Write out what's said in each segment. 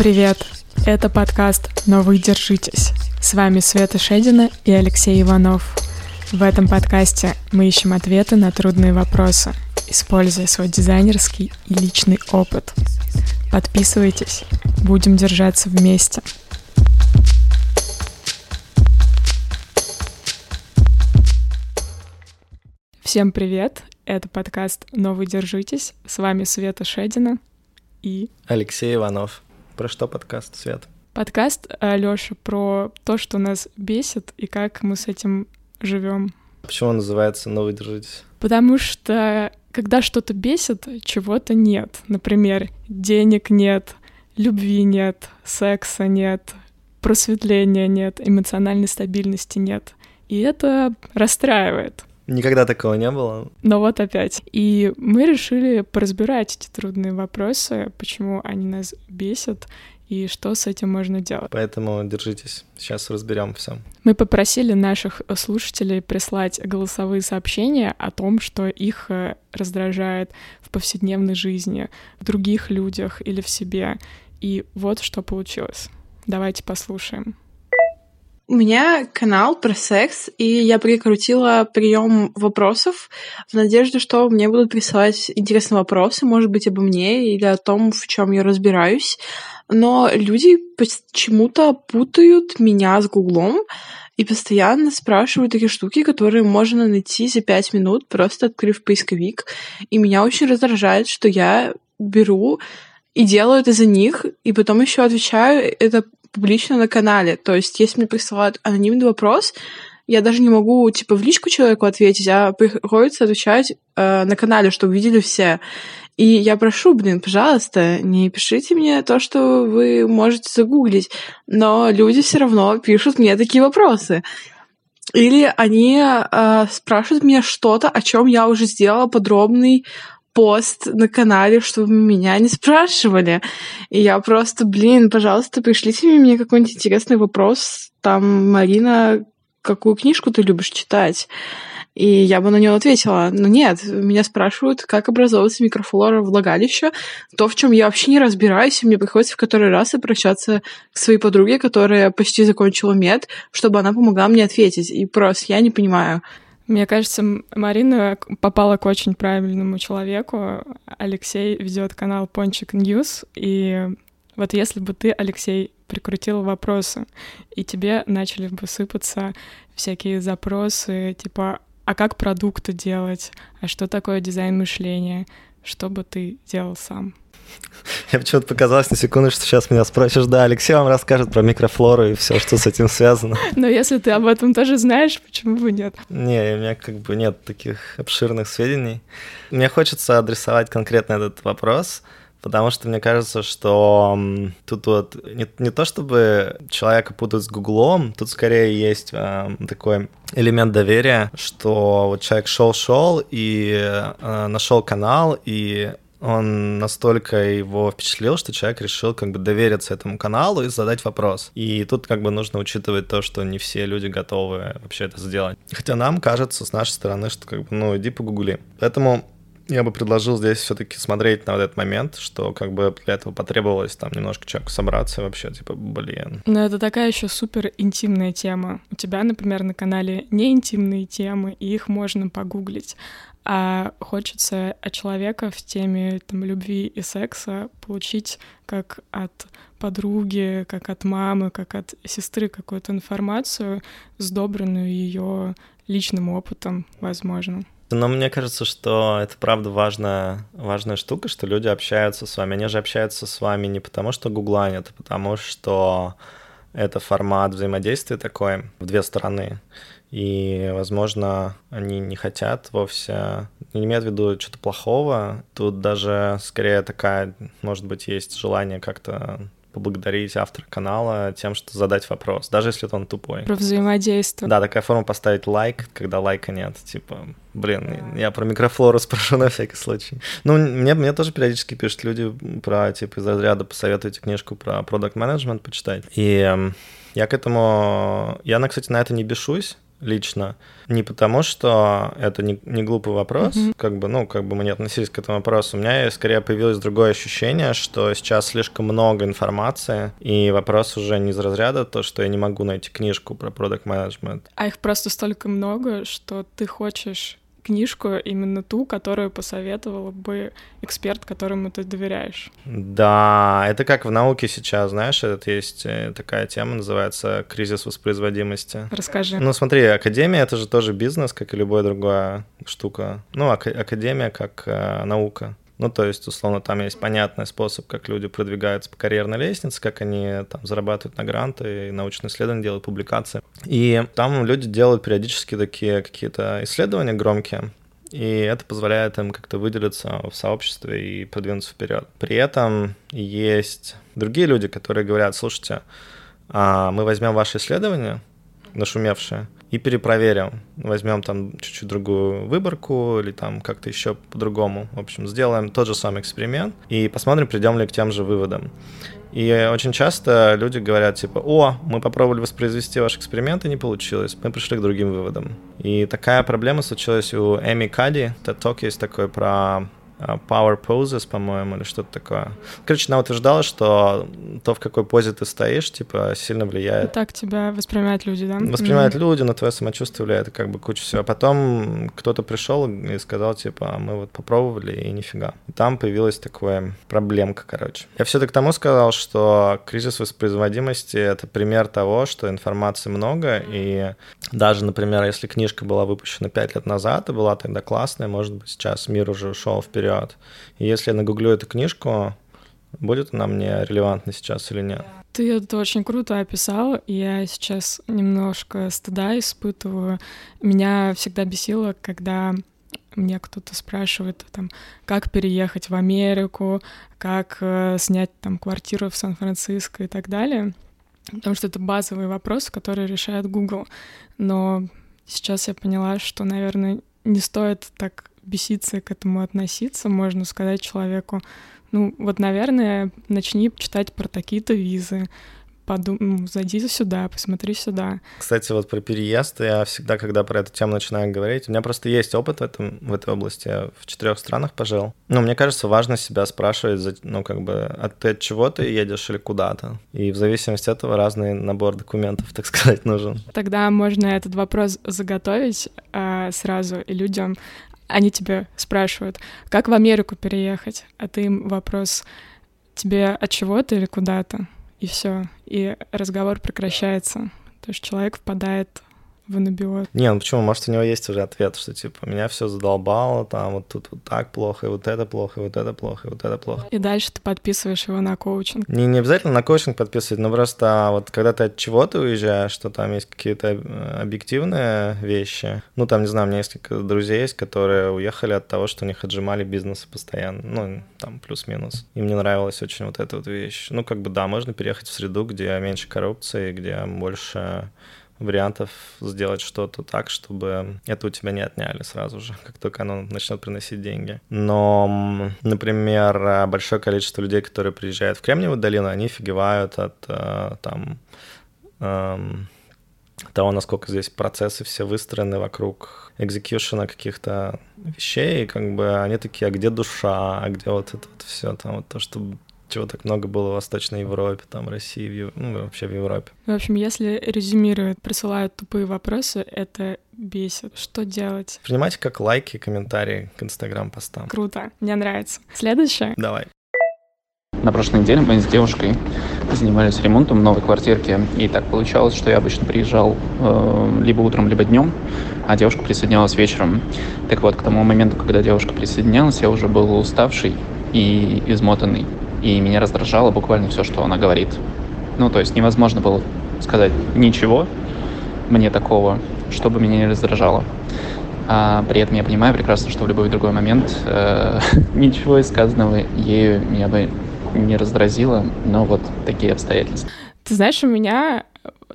Привет! Это подкаст «Но вы держитесь». С вами Света Шедина и Алексей Иванов. В этом подкасте мы ищем ответы на трудные вопросы, используя свой дизайнерский и личный опыт. Подписывайтесь, будем держаться вместе. Всем привет! Это подкаст «Но вы держитесь». С вами Света Шедина и... Алексей Иванов. Про что подкаст, Свет? Подкаст, Лёша, про то, что нас бесит и как мы с этим живем. Почему он называется «Но вы держитесь»? Потому что когда что-то бесит, чего-то нет. Например, денег нет, любви нет, секса нет, просветления нет, эмоциональной стабильности нет. И это расстраивает. Никогда такого не было. Но вот опять. И мы решили поразбирать эти трудные вопросы, почему они нас бесят и что с этим можно делать. Поэтому держитесь, сейчас разберем все. Мы попросили наших слушателей прислать голосовые сообщения о том, что их э, раздражает в повседневной жизни, в других людях или в себе. И вот что получилось. Давайте послушаем. У меня канал про секс, и я прикрутила прием вопросов в надежде, что мне будут присылать интересные вопросы, может быть, обо мне или о том, в чем я разбираюсь. Но люди почему-то путают меня с Гуглом и постоянно спрашивают такие штуки, которые можно найти за пять минут, просто открыв поисковик. И меня очень раздражает, что я беру и делаю это за них, и потом еще отвечаю это публично на канале. То есть, если мне присылают анонимный вопрос, я даже не могу, типа, в личку человеку ответить, а приходится отвечать э, на канале, чтобы видели все. И я прошу, блин, пожалуйста, не пишите мне то, что вы можете загуглить, но люди все равно пишут мне такие вопросы. Или они э, спрашивают меня что-то, о чем я уже сделала подробный пост на канале, чтобы меня не спрашивали. И я просто, блин, пожалуйста, пришлите мне какой-нибудь интересный вопрос. Там, Марина, какую книжку ты любишь читать? И я бы на него ответила, ну нет, меня спрашивают, как образовывается микрофлора влагалища, то, в чем я вообще не разбираюсь, и мне приходится в который раз обращаться к своей подруге, которая почти закончила мед, чтобы она помогла мне ответить. И просто я не понимаю, мне кажется, Марина попала к очень правильному человеку. Алексей ведет канал Пончик News, и вот если бы ты, Алексей, прикрутил вопросы, и тебе начали бы сыпаться всякие запросы, типа, а как продукты делать, а что такое дизайн мышления, что бы ты делал сам? Я почему-то показалось на секунду, что сейчас меня спросишь, да, Алексей вам расскажет про микрофлору и все, что с этим связано. Но если ты об этом тоже знаешь, почему бы нет? Не, у меня как бы нет таких обширных сведений. Мне хочется адресовать конкретно этот вопрос, потому что мне кажется, что тут вот не, не то чтобы человека путают с Гуглом, тут скорее есть э, такой элемент доверия, что вот человек шел-шел и э, нашел канал, и он настолько его впечатлил, что человек решил как бы довериться этому каналу и задать вопрос. И тут как бы нужно учитывать то, что не все люди готовы вообще это сделать. Хотя нам кажется с нашей стороны, что как бы, ну, иди погугли. Поэтому я бы предложил здесь все-таки смотреть на вот этот момент, что как бы для этого потребовалось там немножко человеку собраться вообще, типа, блин. Но это такая еще супер интимная тема. У тебя, например, на канале не интимные темы, и их можно погуглить а хочется от человека в теме там, любви и секса получить как от подруги, как от мамы, как от сестры какую-то информацию, сдобренную ее личным опытом, возможно. Но мне кажется, что это правда важная, важная штука, что люди общаются с вами. Они же общаются с вами не потому, что гугланят, а потому что это формат взаимодействия такой в две стороны и, возможно, они не хотят вовсе, не имеют в виду что-то плохого. Тут даже скорее такая, может быть, есть желание как-то поблагодарить автора канала тем, что задать вопрос, даже если он тупой. Про взаимодействие. Да, такая форма поставить лайк, когда лайка нет. Типа, блин, я про микрофлору спрошу на всякий случай. Ну, мне, мне тоже периодически пишут люди про, типа, из разряда посоветуйте книжку про продукт менеджмент почитать. И эм, я к этому... Я, кстати, на это не бешусь, лично. Не потому, что это не, не глупый вопрос, mm-hmm. как бы, ну, как бы мы не относились к этому вопросу. У меня скорее появилось другое ощущение, что сейчас слишком много информации, и вопрос уже не из разряда то, что я не могу найти книжку про продукт менеджмент. А их просто столько много, что ты хочешь книжку, именно ту, которую посоветовал бы эксперт, которому ты доверяешь. Да, это как в науке сейчас, знаешь, это есть э, такая тема, называется кризис воспроизводимости. Расскажи. Ну смотри, академия — это же тоже бизнес, как и любая другая штука. Ну, ак- академия как э, наука. Ну, то есть, условно, там есть понятный способ, как люди продвигаются по карьерной лестнице, как они там зарабатывают на гранты, научные исследования делают, публикации. И там люди делают периодически такие какие-то исследования громкие, и это позволяет им как-то выделиться в сообществе и продвинуться вперед. При этом есть другие люди, которые говорят, слушайте, а мы возьмем ваше исследование, нашумевшее, и перепроверим. Возьмем там чуть-чуть другую выборку или там как-то еще по-другому. В общем, сделаем тот же самый эксперимент и посмотрим, придем ли к тем же выводам. И очень часто люди говорят, типа, о, мы попробовали воспроизвести ваш эксперимент, и не получилось. Мы пришли к другим выводам. И такая проблема случилась у Эми Кади. TED Talk есть такой про power poses, по-моему, или что-то такое. Короче, она утверждала, что то, в какой позе ты стоишь, типа, сильно влияет. Так тебя воспринимают люди, да? Воспринимают mm-hmm. люди, на твое самочувствие влияет как бы куча всего. Потом кто-то пришел и сказал, типа, «А мы вот попробовали, и нифига. И там появилась такая проблемка, короче. Я все-таки к тому сказал, что кризис воспроизводимости — это пример того, что информации много, и даже, например, если книжка была выпущена 5 лет назад и была тогда классная, может быть, сейчас мир уже ушел вперед. И если я нагуглю эту книжку, будет она мне релевантна сейчас или нет? Ты это очень круто описал. Я сейчас немножко стыда испытываю. Меня всегда бесило, когда мне кто-то спрашивает, там, как переехать в Америку, как э, снять там квартиру в Сан-Франциско и так далее. Потому что это базовые вопросы, которые решает Google. Но сейчас я поняла, что, наверное, не стоит так беситься к этому относиться, можно сказать человеку, ну вот, наверное, начни читать про такие-то визы, подум... зайди сюда, посмотри сюда. Кстати, вот про переезд я всегда, когда про эту тему начинаю говорить, у меня просто есть опыт в, этом, в этой области. Я в четырех странах пожил. Ну, мне кажется, важно себя спрашивать, ну, как бы, а ты от чего ты едешь или куда-то. И в зависимости от этого разный набор документов, так сказать, нужен. Тогда можно этот вопрос заготовить э, сразу и людям они тебя спрашивают, как в Америку переехать, а ты им вопрос, тебе от чего-то или куда-то, и все, и разговор прекращается. То есть человек впадает в анабиоз. Не, ну почему? Может, у него есть уже ответ, что типа меня все задолбало, там вот тут вот так плохо, и вот это плохо, и вот это плохо, и вот это плохо. И дальше ты подписываешь его на коучинг. Не, не обязательно на коучинг подписывать, но просто вот когда ты от чего-то уезжаешь, что там есть какие-то э, объективные вещи. Ну, там, не знаю, у меня несколько друзей есть, которые уехали от того, что у них отжимали бизнесы постоянно. Ну, там плюс-минус. Им не нравилась очень вот эта вот вещь. Ну, как бы да, можно переехать в среду, где меньше коррупции, где больше вариантов сделать что-то так, чтобы это у тебя не отняли сразу же, как только оно начнет приносить деньги. Но, например, большое количество людей, которые приезжают в Кремниевую долину, они офигевают от э, там эм, того, насколько здесь процессы все выстроены вокруг экзекьюшена каких-то вещей, как бы они такие, а где душа, а где вот это вот все, там вот то, что чего так много было в Восточной Европе, там, России, в Ев... ну, вообще в Европе. В общем, если резюмируют, присылают тупые вопросы, это бесит. Что делать? Принимайте как лайки, комментарии к Инстаграм-постам. Круто, мне нравится. Следующее? Давай. На прошлой неделе мы с девушкой занимались ремонтом новой квартирки, и так получалось, что я обычно приезжал э, либо утром, либо днем, а девушка присоединялась вечером. Так вот, к тому моменту, когда девушка присоединялась, я уже был уставший и измотанный и меня раздражало буквально все, что она говорит. Ну, то есть невозможно было сказать ничего мне такого, чтобы меня не раздражало. А при этом я понимаю прекрасно, что в любой другой момент э, ничего из сказанного ею меня бы не раздразило, но вот такие обстоятельства. Ты знаешь, у меня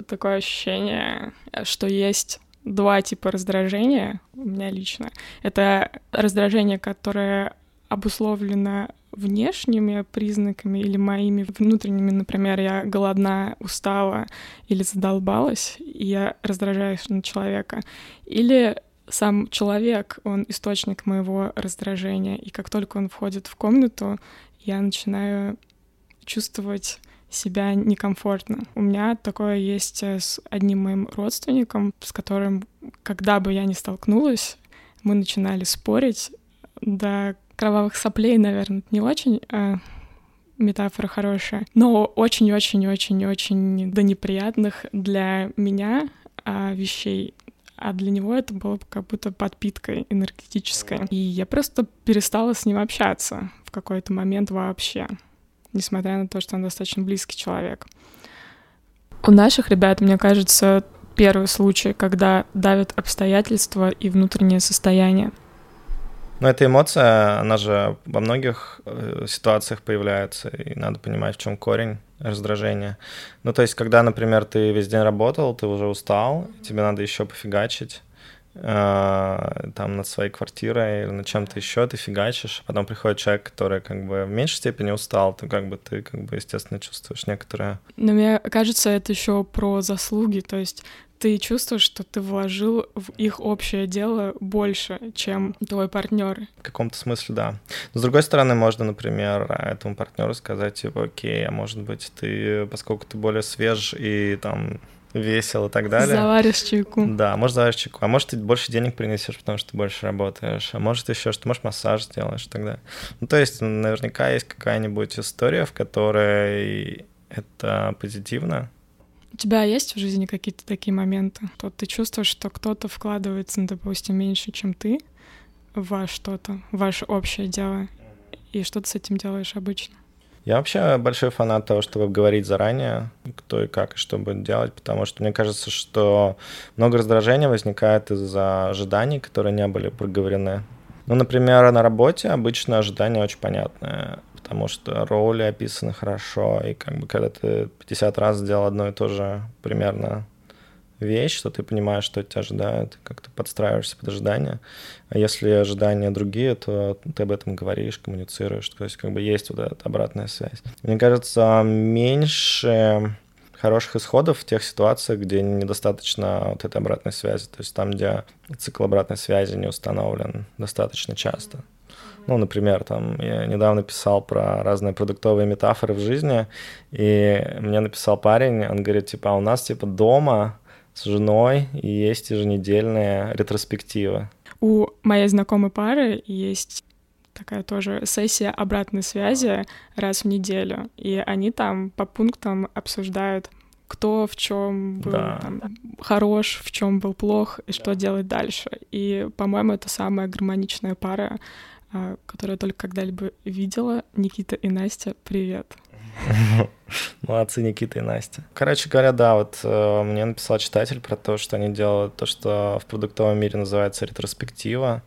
такое ощущение, что есть два типа раздражения у меня лично. Это раздражение, которое обусловлено внешними признаками или моими внутренними, например, я голодна, устала или задолбалась, и я раздражаюсь на человека, или сам человек, он источник моего раздражения, и как только он входит в комнату, я начинаю чувствовать себя некомфортно. У меня такое есть э, с одним моим родственником, с которым, когда бы я ни столкнулась, мы начинали спорить до кровавых соплей, наверное, не очень а метафора хорошая, но очень-очень-очень-очень до неприятных для меня а, вещей а для него это было как будто подпиткой энергетической. И я просто перестала с ним общаться в какой-то момент вообще несмотря на то, что он достаточно близкий человек. У наших ребят, мне кажется, первый случай, когда давят обстоятельства и внутреннее состояние. Но эта эмоция, она же во многих э, ситуациях появляется, и надо понимать, в чем корень раздражения. Ну, то есть, когда, например, ты весь день работал, ты уже устал, тебе надо еще пофигачить, Э, там над своей квартирой или над чем-то еще, ты фигачишь, а потом приходит человек, который как бы в меньшей степени устал, то как бы ты как бы естественно чувствуешь некоторое. Но мне кажется, это еще про заслуги, то есть ты чувствуешь, что ты вложил в их общее дело больше, чем твой партнер. В каком-то смысле, да. Но с другой стороны, можно, например, этому партнеру сказать, типа, окей, а может быть, ты, поскольку ты более свеж и там весел и так далее. Заваришь чайку. Да, может заваришь чайку. А может ты больше денег принесешь, потому что ты больше работаешь. А может еще что, может массаж сделаешь и так далее. Ну, то есть наверняка есть какая-нибудь история, в которой это позитивно. У тебя есть в жизни какие-то такие моменты? То ты чувствуешь, что кто-то вкладывается, ну, допустим, меньше, чем ты во что-то, в ваше общее дело, и что ты с этим делаешь обычно? Я вообще большой фанат того, чтобы говорить заранее, кто и как и что будет делать, потому что мне кажется, что много раздражения возникает из-за ожиданий, которые не были проговорены. Ну, например, на работе обычно ожидания очень понятные, потому что роли описаны хорошо, и как бы когда ты 50 раз сделал одно и то же примерно вещь, что ты понимаешь, что тебя ожидают, как ты подстраиваешься под ожидания. А если ожидания другие, то ты об этом говоришь, коммуницируешь. То есть как бы есть вот эта обратная связь. Мне кажется, меньше хороших исходов в тех ситуациях, где недостаточно вот этой обратной связи. То есть там, где цикл обратной связи не установлен достаточно часто. Ну, например, там я недавно писал про разные продуктовые метафоры в жизни, и мне написал парень, он говорит, типа, а у нас, типа, дома с женой, и есть еженедельная ретроспектива. У моей знакомой пары есть такая тоже сессия обратной связи раз в неделю, и они там по пунктам обсуждают кто в чем был да. там, хорош, в чем был плох и что делать дальше. И, по-моему, это самая гармоничная пара, которую я только когда-либо видела. Никита и Настя, привет. Молодцы, Никита и Настя. Короче говоря, да, вот э, мне написал читатель про то, что они делают то, что в продуктовом мире называется ретроспектива.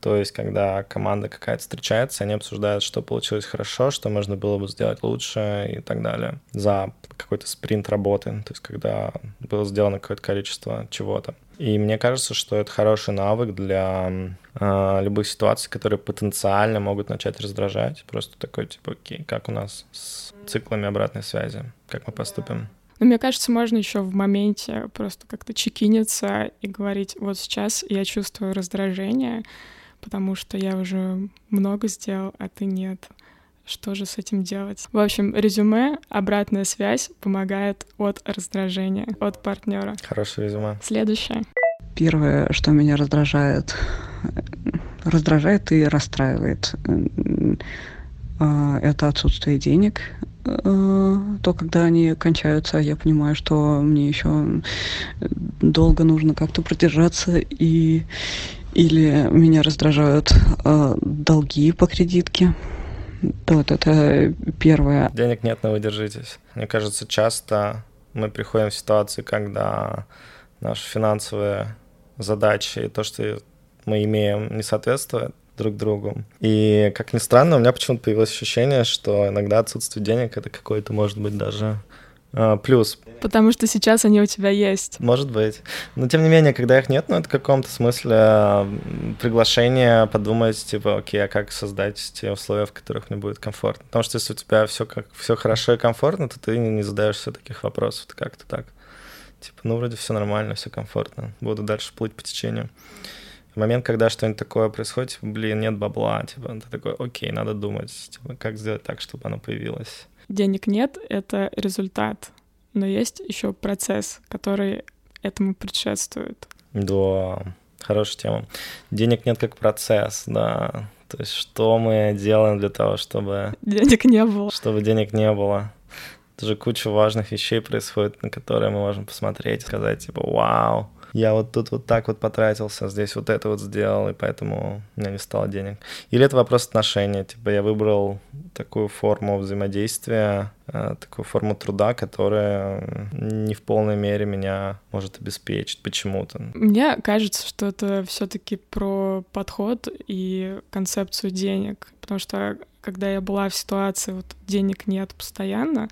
То есть, когда команда какая-то встречается, они обсуждают, что получилось хорошо, что можно было бы сделать лучше и так далее. За какой-то спринт работы, то есть, когда было сделано какое-то количество чего-то. И мне кажется, что это хороший навык для любых ситуаций, которые потенциально могут начать раздражать. Просто такой, типа, окей, как у нас с циклами обратной связи, как мы поступим. Ну, мне кажется, можно еще в моменте просто как-то чекиниться и говорить, вот сейчас я чувствую раздражение, потому что я уже много сделал, а ты нет. Что же с этим делать? В общем, резюме, обратная связь помогает от раздражения, от партнера. Хорошее резюме. Следующее. Первое, что меня раздражает, раздражает и расстраивает, а, это отсутствие денег. А, то, когда они кончаются, я понимаю, что мне еще долго нужно как-то продержаться и или меня раздражают э, долги по кредитке. Вот это первое. Денег нет, но вы держитесь. Мне кажется, часто мы приходим в ситуации, когда наши финансовые задачи и то, что мы имеем, не соответствует друг другу. И, как ни странно, у меня почему-то появилось ощущение, что иногда отсутствие денег — это какой-то, может быть, даже А, плюс. Потому что сейчас они у тебя есть. Может быть. Но тем не менее, когда их нет, ну это в каком-то смысле приглашение подумать, типа, окей, а как создать те условия, в которых мне будет комфортно. Потому что если у тебя все как все хорошо и комфортно, то ты не задаешься таких вопросов, как-то так. Типа, ну вроде все нормально, все комфортно, буду дальше плыть по течению. В момент, когда что-нибудь такое происходит, типа, блин, нет бабла, типа, ты такой, окей, надо думать, типа, как сделать так, чтобы оно появилось денег нет, это результат. Но есть еще процесс, который этому предшествует. Да, хорошая тема. Денег нет как процесс, да. То есть что мы делаем для того, чтобы... Денег не было. Чтобы денег не было. Это же куча важных вещей происходит, на которые мы можем посмотреть и сказать, типа, вау, я вот тут вот так вот потратился, здесь вот это вот сделал, и поэтому у меня не стало денег. Или это вопрос отношений, типа я выбрал такую форму взаимодействия, э, такую форму труда, которая не в полной мере меня может обеспечить почему-то. Мне кажется, что это все-таки про подход и концепцию денег, потому что когда я была в ситуации, вот денег нет постоянно,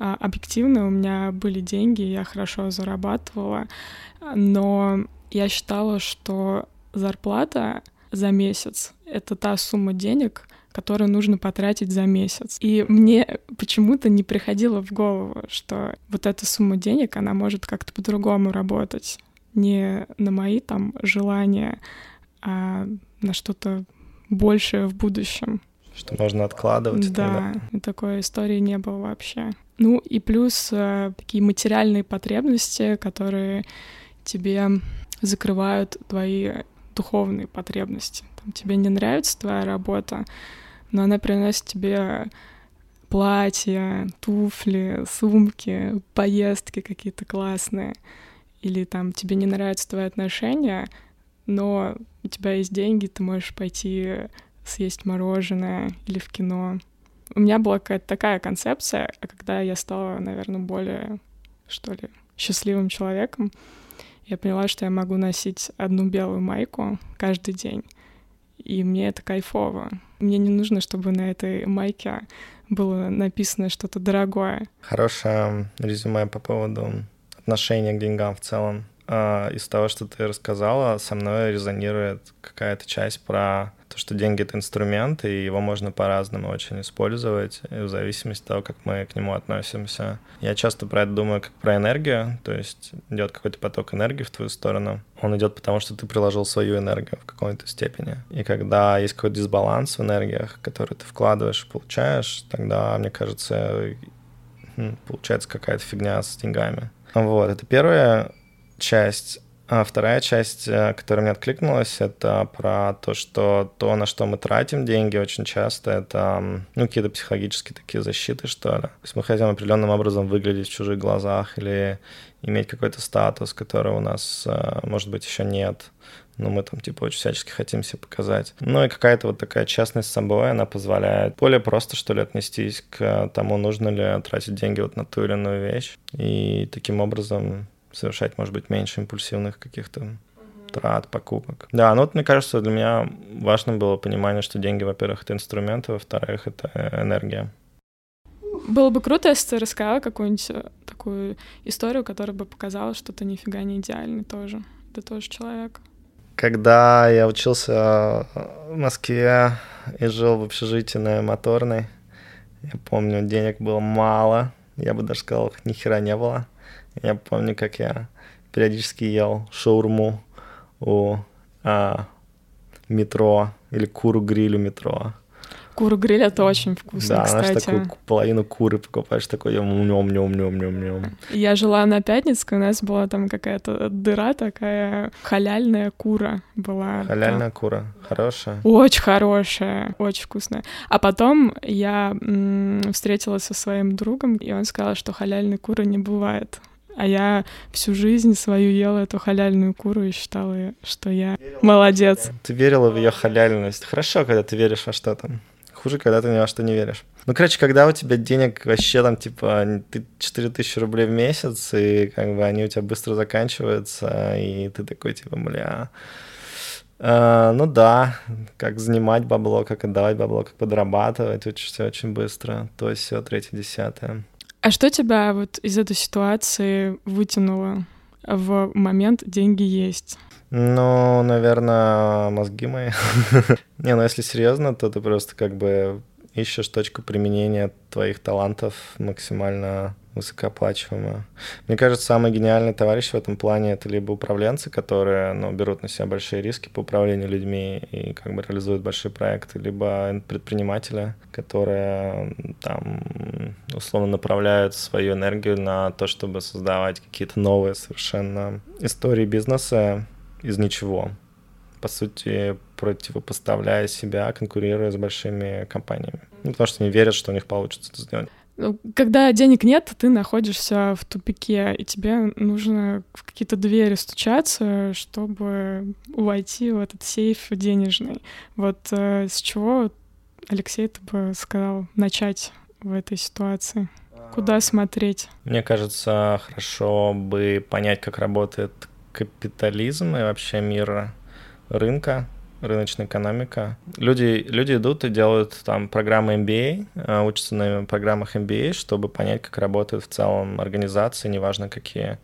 объективно у меня были деньги, я хорошо зарабатывала, но я считала, что зарплата за месяц — это та сумма денег, которую нужно потратить за месяц. И мне почему-то не приходило в голову, что вот эта сумма денег, она может как-то по-другому работать. Не на мои там желания, а на что-то большее в будущем. Что можно откладывать. Да, тогда. такой истории не было вообще. Ну и плюс э, такие материальные потребности, которые тебе закрывают твои духовные потребности. Там, тебе не нравится твоя работа, но она приносит тебе платья, туфли, сумки, поездки какие-то классные. Или там тебе не нравятся твои отношения, но у тебя есть деньги, ты можешь пойти съесть мороженое или в кино у меня была какая-то такая концепция, а когда я стала, наверное, более, что ли, счастливым человеком, я поняла, что я могу носить одну белую майку каждый день. И мне это кайфово. Мне не нужно, чтобы на этой майке было написано что-то дорогое. Хорошее резюме по поводу отношения к деньгам в целом. А, из того, что ты рассказала, со мной резонирует какая-то часть про то, что деньги — это инструмент, и его можно по-разному очень использовать, в зависимости от того, как мы к нему относимся. Я часто про это думаю как про энергию, то есть идет какой-то поток энергии в твою сторону. Он идет потому, что ты приложил свою энергию в какой-то степени. И когда есть какой-то дисбаланс в энергиях, который ты вкладываешь и получаешь, тогда, мне кажется, получается какая-то фигня с деньгами. Вот, это первая часть. А вторая часть, э, которая мне откликнулась, это про то, что то, на что мы тратим деньги очень часто, это ну, какие-то психологические такие защиты, что ли. То есть мы хотим определенным образом выглядеть в чужих глазах или иметь какой-то статус, которого у нас, э, может быть, еще нет. Но мы там, типа, очень всячески хотим себе показать. Ну и какая-то вот такая честность с собой, она позволяет более просто, что ли, отнестись к тому, нужно ли тратить деньги вот на ту или иную вещь. И таким образом совершать, может быть, меньше импульсивных каких-то трат, покупок. Да, ну вот мне кажется, для меня важно было понимание, что деньги, во-первых, это инструменты, во-вторых, это энергия. Было бы круто, если ты рассказала какую-нибудь э, такую историю, которая бы показала, что ты нифига не идеальный тоже. Ты тоже человек. Когда я учился в Москве и жил в общежитии на Моторной, я помню, денег было мало, я бы даже сказал, ни хера не было. Я помню, как я периодически ел шаурму у а, метро или куру гриль у метро. Куру гриль это очень вкусно, да, кстати. знаешь, такую половину куры покупаешь, такой нем нем нем нем нем нем Я жила на Пятницкой, у нас была там какая-то дыра такая, халяльная кура была. Халяльная там. кура, хорошая? Очень хорошая, очень вкусная. А потом я м- встретилась со своим другом, и он сказал, что халяльной куры не бывает. А я всю жизнь свою ела эту халяльную куру и считала, что я молодец. Ты верила в ее халяльность. Хорошо, когда ты веришь во что-то. Хуже, когда ты ни во что не веришь. Ну, короче, когда у тебя денег вообще там, типа, ты 4000 рублей в месяц, и как бы они у тебя быстро заканчиваются, и ты такой, типа, бля... Uh, ну да, как занимать бабло, как отдавать бабло, как подрабатывать, учишься очень быстро. То есть все, третье, десятое. А что тебя вот из этой ситуации вытянуло в момент «деньги есть»? Ну, наверное, мозги мои. Не, ну если серьезно, то ты просто как бы ищешь точку применения твоих талантов максимально высокооплачиваемую. Мне кажется, самый гениальный товарищ в этом плане это либо управленцы, которые ну, берут на себя большие риски по управлению людьми и как бы реализуют большие проекты, либо предприниматели, которые там условно направляют свою энергию на то, чтобы создавать какие-то новые совершенно истории бизнеса из ничего. По сути, противопоставляя себя, конкурируя с большими компаниями. Ну, потому что они верят, что у них получится это сделать. Ну, когда денег нет, ты находишься в тупике, и тебе нужно в какие-то двери стучаться, чтобы войти в этот сейф денежный. Вот э, с чего, Алексей, ты бы сказал, начать в этой ситуации? Куда смотреть? Мне кажется, хорошо бы понять, как работает капитализм и вообще мир рынка, рыночная экономика. Люди, люди идут и делают там программы MBA, а, учатся на программах MBA, чтобы понять, как работают в целом организации, неважно какие,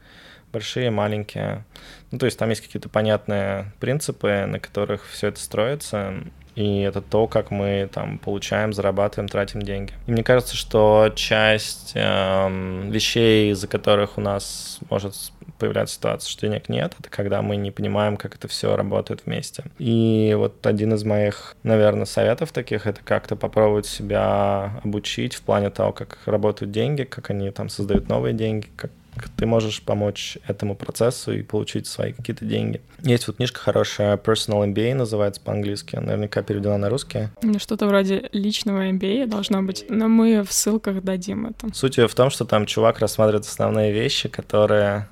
большие, маленькие. Ну, то есть там есть какие-то понятные принципы, на которых все это строится, и это то, как мы там получаем, зарабатываем, тратим деньги. И мне кажется, что часть э, вещей, из-за которых у нас может появляется ситуация, что денег нет, это когда мы не понимаем, как это все работает вместе. И вот один из моих, наверное, советов таких, это как-то попробовать себя обучить в плане того, как работают деньги, как они там создают новые деньги, как ты можешь помочь этому процессу и получить свои какие-то деньги. Есть вот книжка хорошая, Personal MBA называется по-английски, наверняка переведена на русский. Что-то вроде личного MBA должно быть, но мы в ссылках дадим это. Суть ее в том, что там чувак рассматривает основные вещи, которые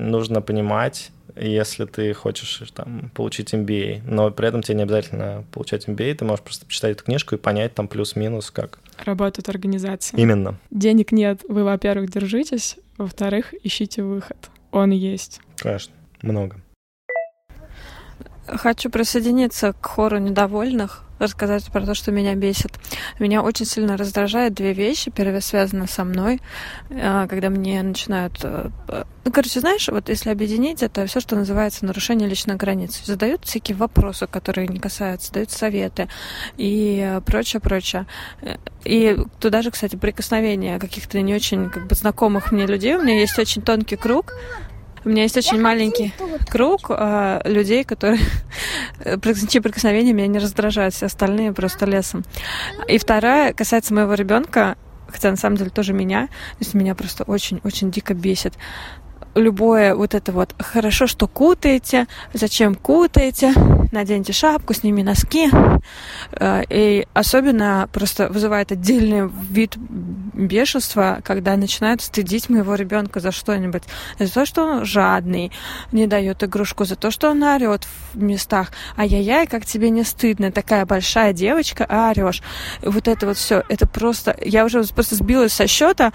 нужно понимать, если ты хочешь там, получить MBA, но при этом тебе не обязательно получать MBA, ты можешь просто почитать эту книжку и понять там плюс-минус, как работает организация. Именно. Денег нет, вы, во-первых, держитесь, во-вторых, ищите выход. Он есть. Конечно, много. Хочу присоединиться к хору недовольных рассказать про то, что меня бесит. Меня очень сильно раздражает две вещи. Первая связана со мной, э, когда мне начинают... Э, ну, короче, знаешь, вот если объединить, это все, что называется нарушение личной границы. Задают всякие вопросы, которые не касаются, дают советы и прочее, прочее. И туда же, кстати, прикосновение каких-то не очень как бы знакомых мне людей. У меня есть очень тонкий круг, у меня есть очень маленький круг э, людей, которые чьи прикосновения меня не раздражают, все остальные просто лесом. И вторая касается моего ребенка, хотя на самом деле тоже меня, то есть меня просто очень-очень дико бесит любое вот это вот хорошо, что кутаете, зачем кутаете, наденьте шапку, сними носки. Э, и особенно просто вызывает отдельный вид бешенства, когда начинают стыдить моего ребенка за что-нибудь. За то, что он жадный, не дает игрушку, за то, что он орет в местах. Ай-яй-яй, как тебе не стыдно, такая большая девочка, а орешь. Вот это вот все, это просто... Я уже просто сбилась со счета,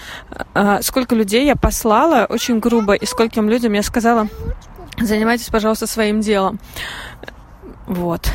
э, сколько людей я послала очень грубо и скольким людям я сказала, занимайтесь, пожалуйста, своим делом. Вот.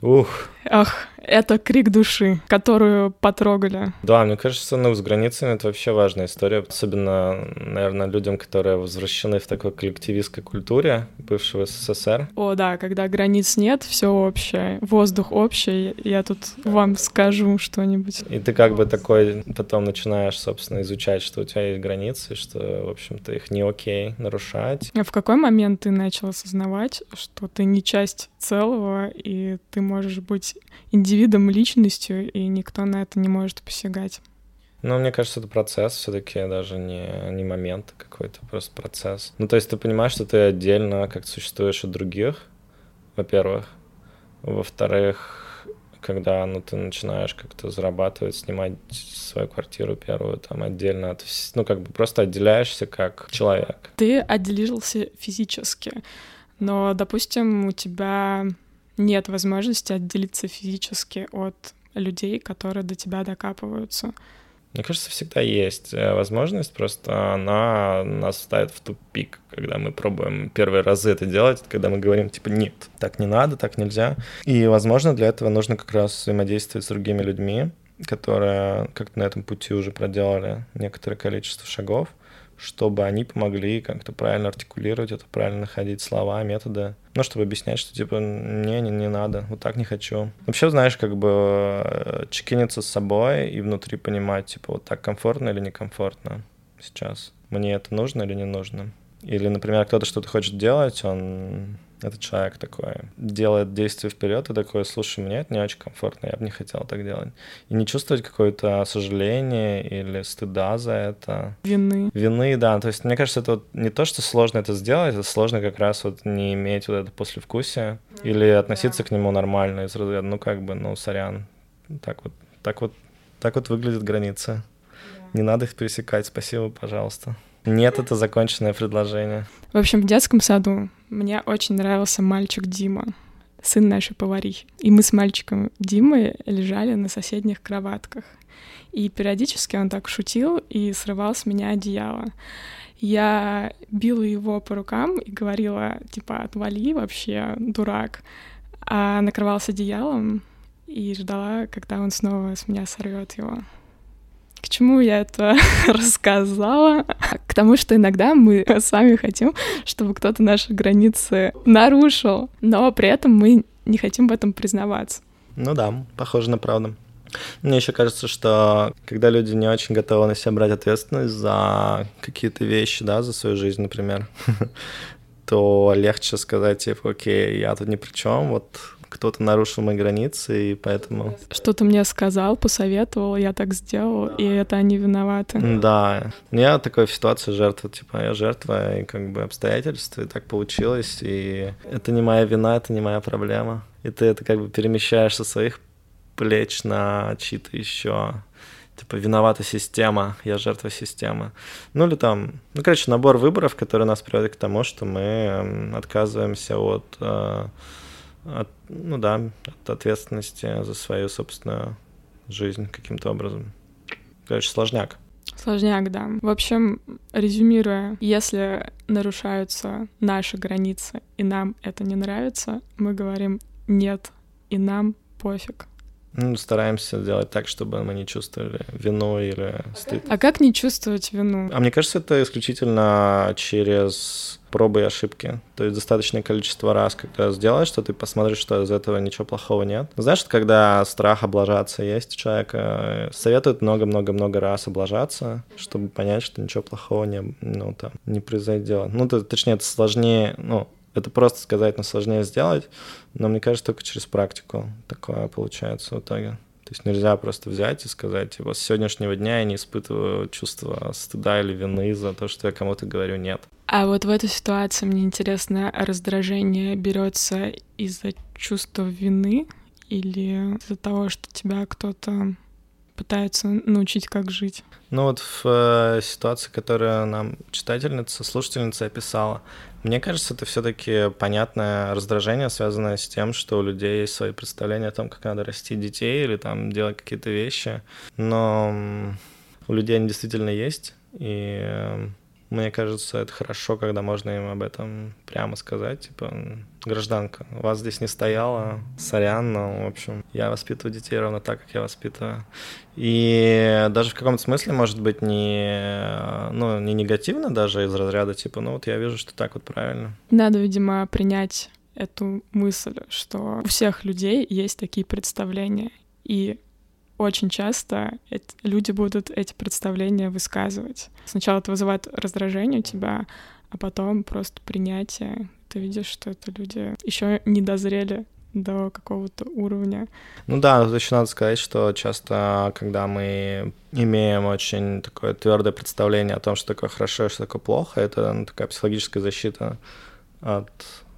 Ух. Ах, это крик души, которую потрогали. Да, мне кажется, ну, с границами это вообще важная история, особенно, наверное, людям, которые возвращены в такой коллективистской культуре бывшего СССР. О, да, когда границ нет, все общее, воздух общий, я тут вам скажу что-нибудь. И ты как бы такой потом начинаешь, собственно, изучать, что у тебя есть границы, что, в общем-то, их не окей нарушать. А в какой момент ты начал осознавать, что ты не часть целого, и ты можешь быть индивидом, личностью, и никто на это не может посягать. Ну, мне кажется, это процесс все-таки, даже не, не момент какой-то, просто процесс. Ну, то есть ты понимаешь, что ты отдельно как существуешь от других, во-первых. Во-вторых, когда ну, ты начинаешь как-то зарабатывать, снимать свою квартиру первую там отдельно от... Ну, как бы просто отделяешься как человек. Ты отделился физически, но, допустим, у тебя нет возможности отделиться физически от людей, которые до тебя докапываются. Мне кажется, всегда есть э, возможность, просто она нас ставит в тупик, когда мы пробуем первые разы это делать, когда мы говорим, типа, нет, так не надо, так нельзя. И, возможно, для этого нужно как раз взаимодействовать с другими людьми, которые как-то на этом пути уже проделали некоторое количество шагов, чтобы они помогли как-то правильно артикулировать это, правильно находить слова, методы. Ну, чтобы объяснять, что типа, не, не, не надо, вот так не хочу. Вообще, знаешь, как бы э, чекиниться с собой и внутри понимать, типа, вот так комфортно или некомфортно сейчас. Мне это нужно или не нужно. Или, например, кто-то что-то хочет делать, он этот человек такой делает действие вперед и такой, слушай, мне это не очень комфортно, я бы не хотел так делать. И не чувствовать какое-то сожаление или стыда за это. Вины. Вины, да. То есть, мне кажется, это вот не то, что сложно это сделать, это сложно как раз вот не иметь вот это послевкусие mm-hmm. или относиться к нему нормально из разряда, ну как бы, ну сорян, так вот, так вот, так вот выглядят границы. Yeah. Не надо их пересекать, спасибо, пожалуйста. Нет, это законченное предложение. В общем, в детском саду мне очень нравился мальчик Дима, сын нашей поварихи. И мы с мальчиком Димой лежали на соседних кроватках. И периодически он так шутил и срывал с меня одеяло. Я била его по рукам и говорила, типа, отвали вообще, дурак. А накрывался одеялом и ждала, когда он снова с меня сорвет его. К чему я это рассказала? К тому, что иногда мы сами хотим, чтобы кто-то наши границы нарушил, но при этом мы не хотим в этом признаваться. Ну да, похоже на правду. Мне еще кажется, что когда люди не очень готовы на себя брать ответственность за какие-то вещи, да, за свою жизнь, например, то легче сказать, типа, окей, я тут ни при чем, вот кто-то нарушил мои границы, и поэтому... Что-то мне сказал, посоветовал, я так сделал, и это они виноваты. Да. Я такой в ситуации жертва, типа, я жертва, и как бы обстоятельства, и так получилось, и это не моя вина, это не моя проблема. И ты это как бы перемещаешь со своих плеч на чьи-то еще типа виновата система, я жертва системы. Ну или там, ну короче, набор выборов, который нас приводит к тому, что мы отказываемся от э, от, ну да, от ответственности за свою собственную жизнь каким-то образом. Короче, сложняк. Сложняк, да. В общем, резюмируя, если нарушаются наши границы, и нам это не нравится, мы говорим «нет», и нам пофиг. Ну, стараемся делать так, чтобы мы не чувствовали вину или стыд. А как не чувствовать вину? А мне кажется, это исключительно через пробы и ошибки. То есть достаточное количество раз, когда сделаешь, что ты посмотришь, что из этого ничего плохого нет. Знаешь, когда страх облажаться есть у человека, советуют много-много-много раз облажаться, чтобы понять, что ничего плохого не, ну, там, не произойдет. Ну, то, точнее, это сложнее, ну, это просто сказать, но сложнее сделать, но мне кажется, только через практику такое получается в итоге. То есть нельзя просто взять и сказать, типа, с сегодняшнего дня я не испытываю чувства стыда или вины за то, что я кому-то говорю нет. А вот в этой ситуации мне интересно, раздражение берется из-за чувства вины или из-за того, что тебя кто-то пытается научить, как жить? Ну вот в э, ситуации, которую нам читательница, слушательница описала, мне кажется, это все-таки понятное раздражение, связанное с тем, что у людей есть свои представления о том, как надо расти детей или там делать какие-то вещи. Но у людей они действительно есть, и э, мне кажется, это хорошо, когда можно им об этом прямо сказать, типа, гражданка, вас здесь не стояла, сорян, но, в общем, я воспитываю детей ровно так, как я воспитываю. И даже в каком-то смысле, может быть, не, ну, не негативно даже из разряда, типа, ну вот я вижу, что так вот правильно. Надо, видимо, принять эту мысль, что у всех людей есть такие представления, и очень часто люди будут эти представления высказывать. Сначала это вызывает раздражение у тебя, а потом просто принятие. Ты видишь, что это люди еще не дозрели до какого-то уровня. Ну да, тут еще надо сказать, что часто, когда мы имеем очень такое твердое представление о том, что такое хорошо и что такое плохо, это ну, такая психологическая защита от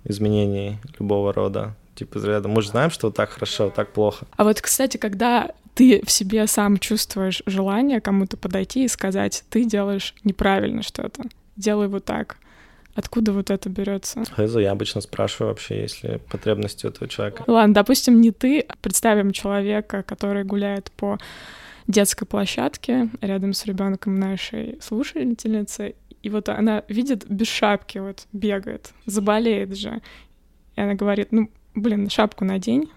изменений любого рода. Типа из мы же знаем, что вот так хорошо, вот так плохо. А вот, кстати, когда ты в себе сам чувствуешь желание кому-то подойти и сказать, ты делаешь неправильно что-то, делай вот так. Откуда вот это берется? Я обычно спрашиваю вообще, если потребности у этого человека. Ладно, допустим, не ты. Представим человека, который гуляет по детской площадке рядом с ребенком нашей слушательницы, и вот она видит без шапки, вот бегает, заболеет же. И она говорит, ну, блин, шапку надень,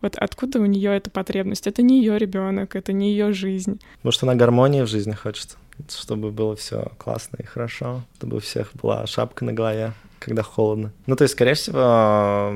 Вот откуда у нее эта потребность? Это не ее ребенок, это не ее жизнь. Может, она гармонии в жизни хочет, чтобы было все классно и хорошо, чтобы у всех была шапка на голове, когда холодно. Ну, то есть, скорее всего,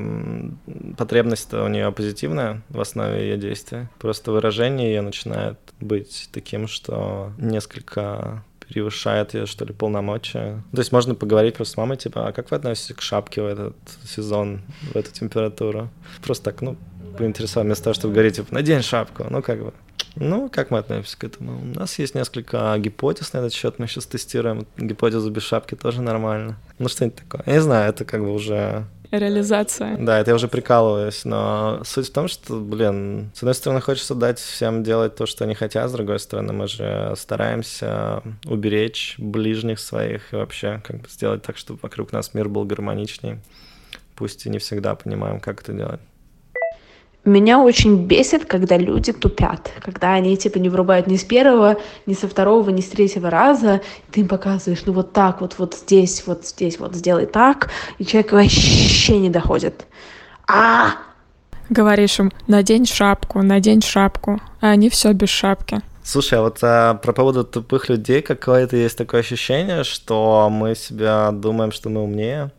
потребность у нее позитивная в основе ее действия. Просто выражение ее начинает быть таким, что несколько превышает ее, что ли, полномочия. То есть можно поговорить просто с мамой, типа, а как вы относитесь к шапке в этот сезон, в эту температуру? Просто так, ну, поинтересовал, вместо того, чтобы говорить, типа, надень шапку, ну, как бы. Ну, как мы относимся к этому? У нас есть несколько гипотез на этот счет, мы сейчас тестируем. Гипотезу без шапки тоже нормально. Ну, что-нибудь такое. Я не знаю, это как бы уже реализация. Да, это я уже прикалываюсь, но суть в том, что, блин, с одной стороны, хочется дать всем делать то, что они хотят, с другой стороны, мы же стараемся уберечь ближних своих и вообще как бы сделать так, чтобы вокруг нас мир был гармоничней. Пусть и не всегда понимаем, как это делать. Меня очень бесит, когда люди тупят, когда они типа не врубают ни с первого, ни со второго, ни с третьего раза. Ты им показываешь, ну вот так вот, вот здесь, вот здесь, вот сделай так, и человек вообще не доходит. А! Говоришь им, надень шапку, надень шапку, а они все без шапки. Слушай, а вот а, про поводу тупых людей какое-то есть такое ощущение, что мы себя думаем, что мы умнее,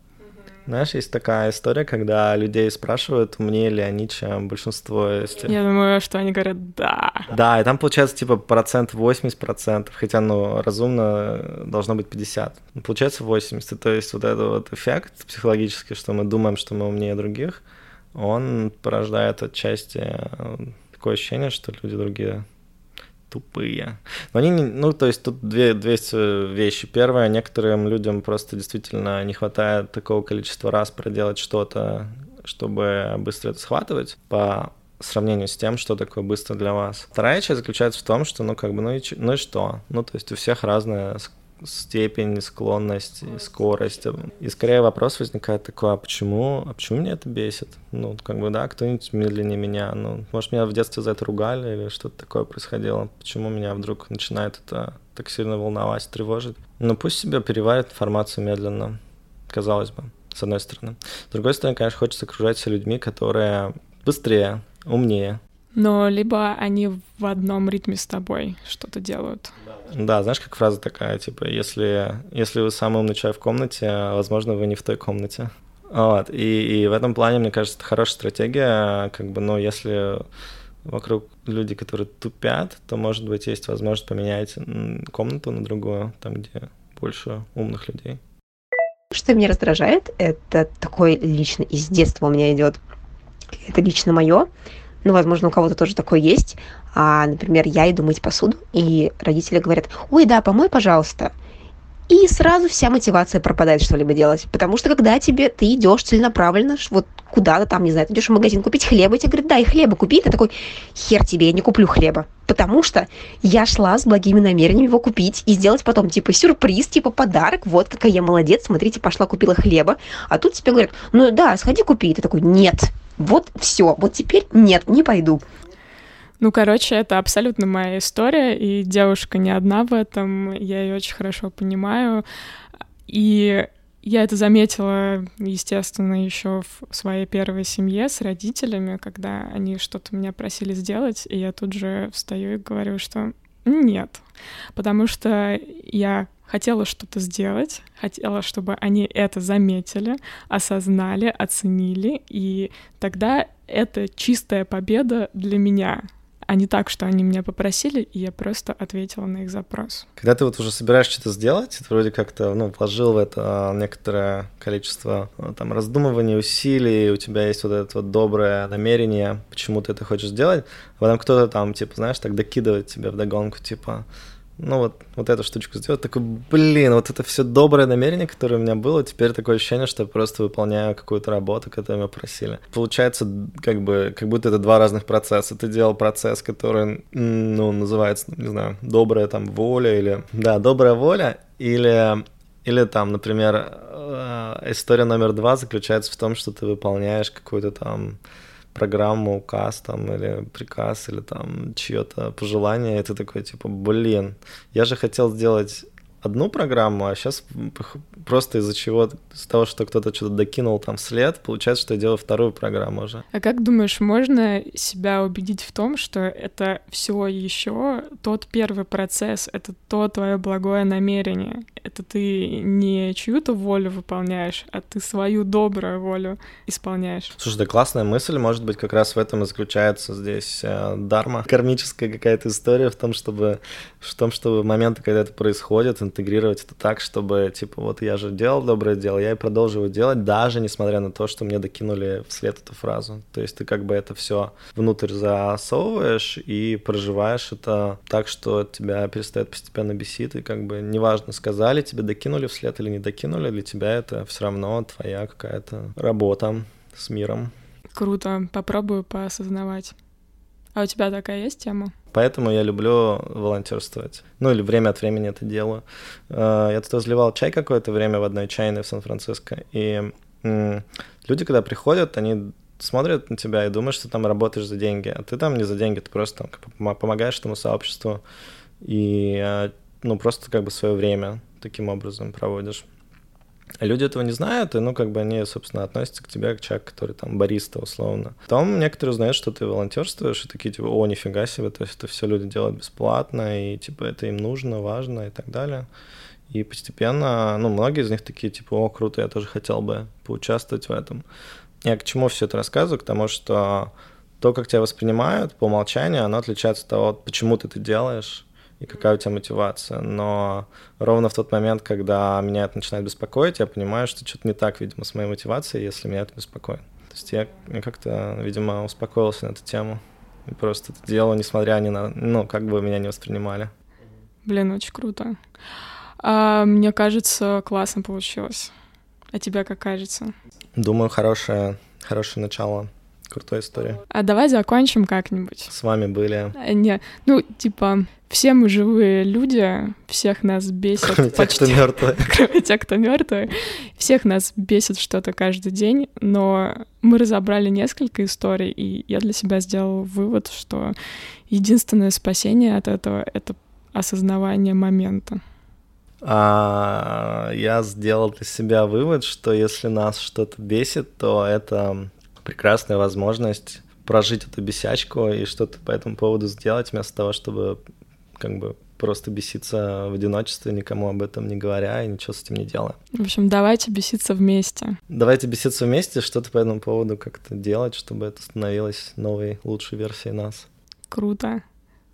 знаешь, есть такая история, когда людей спрашивают, умнее ли они, чем большинство. Если... Я думаю, что они говорят «да». Да, и там получается типа процент 80%, хотя, ну, разумно должно быть 50. Ну, получается 80, то есть вот этот вот эффект психологический, что мы думаем, что мы умнее других, он порождает отчасти э, такое ощущение, что люди другие тупые. Но они, ну, то есть тут две, две вещи. Первое, некоторым людям просто действительно не хватает такого количества раз проделать что-то, чтобы быстро это схватывать по сравнению с тем, что такое быстро для вас. Вторая часть заключается в том, что, ну, как бы, ну и, ну и что? Ну, то есть у всех разная степень, склонность, скорость. И скорее вопрос возникает такой, а почему, а почему меня это бесит? Ну, как бы, да, кто-нибудь медленнее меня. Ну, может, меня в детстве за это ругали или что-то такое происходило. Почему меня вдруг начинает это так сильно волновать, тревожить? Ну, пусть себе переварит информацию медленно, казалось бы, с одной стороны. С другой стороны, конечно, хочется окружать себя людьми, которые быстрее, умнее, но либо они в одном ритме с тобой что-то делают. Да, знаешь, как фраза такая, типа, если, если вы самый умный человек в комнате, возможно, вы не в той комнате. Вот, и, и в этом плане, мне кажется, это хорошая стратегия, как бы, но если вокруг люди, которые тупят, то, может быть, есть возможность поменять комнату на другую, там, где больше умных людей. Что меня раздражает, это такой лично из детства у меня идет. Это лично мое ну, возможно, у кого-то тоже такое есть. А, например, я иду мыть посуду, и родители говорят, ой, да, помой, пожалуйста. И сразу вся мотивация пропадает что-либо делать. Потому что когда тебе ты идешь целенаправленно, вот куда-то там, не знаю, ты идешь в магазин купить хлеба, и тебе говорят, дай хлеба купи, ты такой, хер тебе, я не куплю хлеба. Потому что я шла с благими намерениями его купить и сделать потом, типа, сюрприз, типа, подарок, вот какая я молодец, смотрите, пошла купила хлеба. А тут тебе говорят, ну да, сходи купи. И ты такой, нет, вот все, вот теперь нет, не пойду. Ну, короче, это абсолютно моя история, и девушка не одна в этом, я ее очень хорошо понимаю. И я это заметила, естественно, еще в своей первой семье с родителями, когда они что-то меня просили сделать, и я тут же встаю и говорю, что нет, потому что я хотела что-то сделать, хотела, чтобы они это заметили, осознали, оценили, и тогда это чистая победа для меня, а не так, что они меня попросили, и я просто ответила на их запрос. Когда ты вот уже собираешься что-то сделать, ты вроде как-то, ну, вложил в это а, некоторое количество ну, там раздумываний, усилий, у тебя есть вот это вот доброе намерение, почему ты это хочешь сделать, а потом кто-то там, типа, знаешь, так докидывает тебе догонку, типа, ну вот, вот эту штучку сделать, такой, блин, вот это все доброе намерение, которое у меня было, теперь такое ощущение, что я просто выполняю какую-то работу, которую меня просили. Получается, как бы, как будто это два разных процесса. Ты делал процесс, который, ну, называется, не знаю, добрая там воля или, да, добрая воля, или или там, например, э, история номер два заключается в том, что ты выполняешь какую-то там программу, указ там, или приказ, или там чье-то пожелание, и ты такой, типа, блин, я же хотел сделать одну программу, а сейчас просто из-за чего, из-за того, что кто-то что-то докинул там вслед, получается, что я делаю вторую программу уже. А как думаешь, можно себя убедить в том, что это все еще тот первый процесс, это то твое благое намерение? Это ты не чью-то волю выполняешь, а ты свою добрую волю исполняешь. Слушай, да классная мысль, может быть, как раз в этом и заключается здесь э, дарма, кармическая какая-то история в том, чтобы в том, чтобы моменты, когда это происходит, интегрировать это так, чтобы, типа, вот я же делал доброе дело, я и продолжу делать, даже несмотря на то, что мне докинули вслед эту фразу. То есть ты как бы это все внутрь засовываешь и проживаешь это так, что тебя перестает постепенно бесить, и как бы неважно, сказали тебе, докинули вслед или не докинули, для тебя это все равно твоя какая-то работа с миром. Круто, попробую поосознавать. А у тебя такая есть тема? Поэтому я люблю волонтерствовать. Ну или время от времени это делаю. Э, я тут разливал чай какое-то время в одной чайной в Сан-Франциско. И люди, когда приходят, они смотрят на тебя и думают, что ты там работаешь за деньги. А ты там не за деньги, ты просто там помогаешь этому сообществу. И э, ну просто как бы свое время таким образом проводишь. Люди этого не знают, и, ну, как бы они, собственно, относятся к тебе как человек, который там бариста, условно. Потом некоторые узнают, что ты волонтерствуешь, и такие, типа, о, нифига себе, то есть это все люди делают бесплатно, и, типа, это им нужно, важно и так далее. И постепенно, ну, многие из них такие, типа, о, круто, я тоже хотел бы поучаствовать в этом. Я к чему все это рассказываю? К тому, что то, как тебя воспринимают по умолчанию, оно отличается от того, почему ты это делаешь, и какая у тебя мотивация. Но ровно в тот момент, когда меня это начинает беспокоить, я понимаю, что что-то не так, видимо, с моей мотивацией, если меня это беспокоит. То есть я, как-то, видимо, успокоился на эту тему. И просто это делал, несмотря ни на... Ну, как бы меня не воспринимали. Блин, очень круто. А, мне кажется, классно получилось. А тебе как кажется? Думаю, хорошее, хорошее начало крутая история. А давай закончим как-нибудь. С вами были. А, не, ну, типа, все мы живые люди, всех нас бесит. Кроме тех, кто мертвые. Кроме тех, кто мертвые. Всех нас бесит что-то каждый день, но мы разобрали несколько историй, и я для себя сделал вывод, что единственное спасение от этого — это осознавание момента. А, я сделал для себя вывод, что если нас что-то бесит, то это прекрасная возможность прожить эту бесячку и что-то по этому поводу сделать, вместо того, чтобы как бы просто беситься в одиночестве, никому об этом не говоря и ничего с этим не делая. В общем, давайте беситься вместе. Давайте беситься вместе, что-то по этому поводу как-то делать, чтобы это становилось новой, лучшей версией нас. Круто.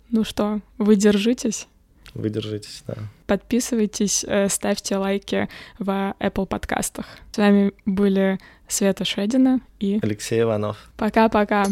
Ну что, вы держитесь? Вы держитесь, да. Подписывайтесь, э, ставьте лайки в Apple подкастах. С вами были Света Шедина и Алексей Иванов. Пока-пока.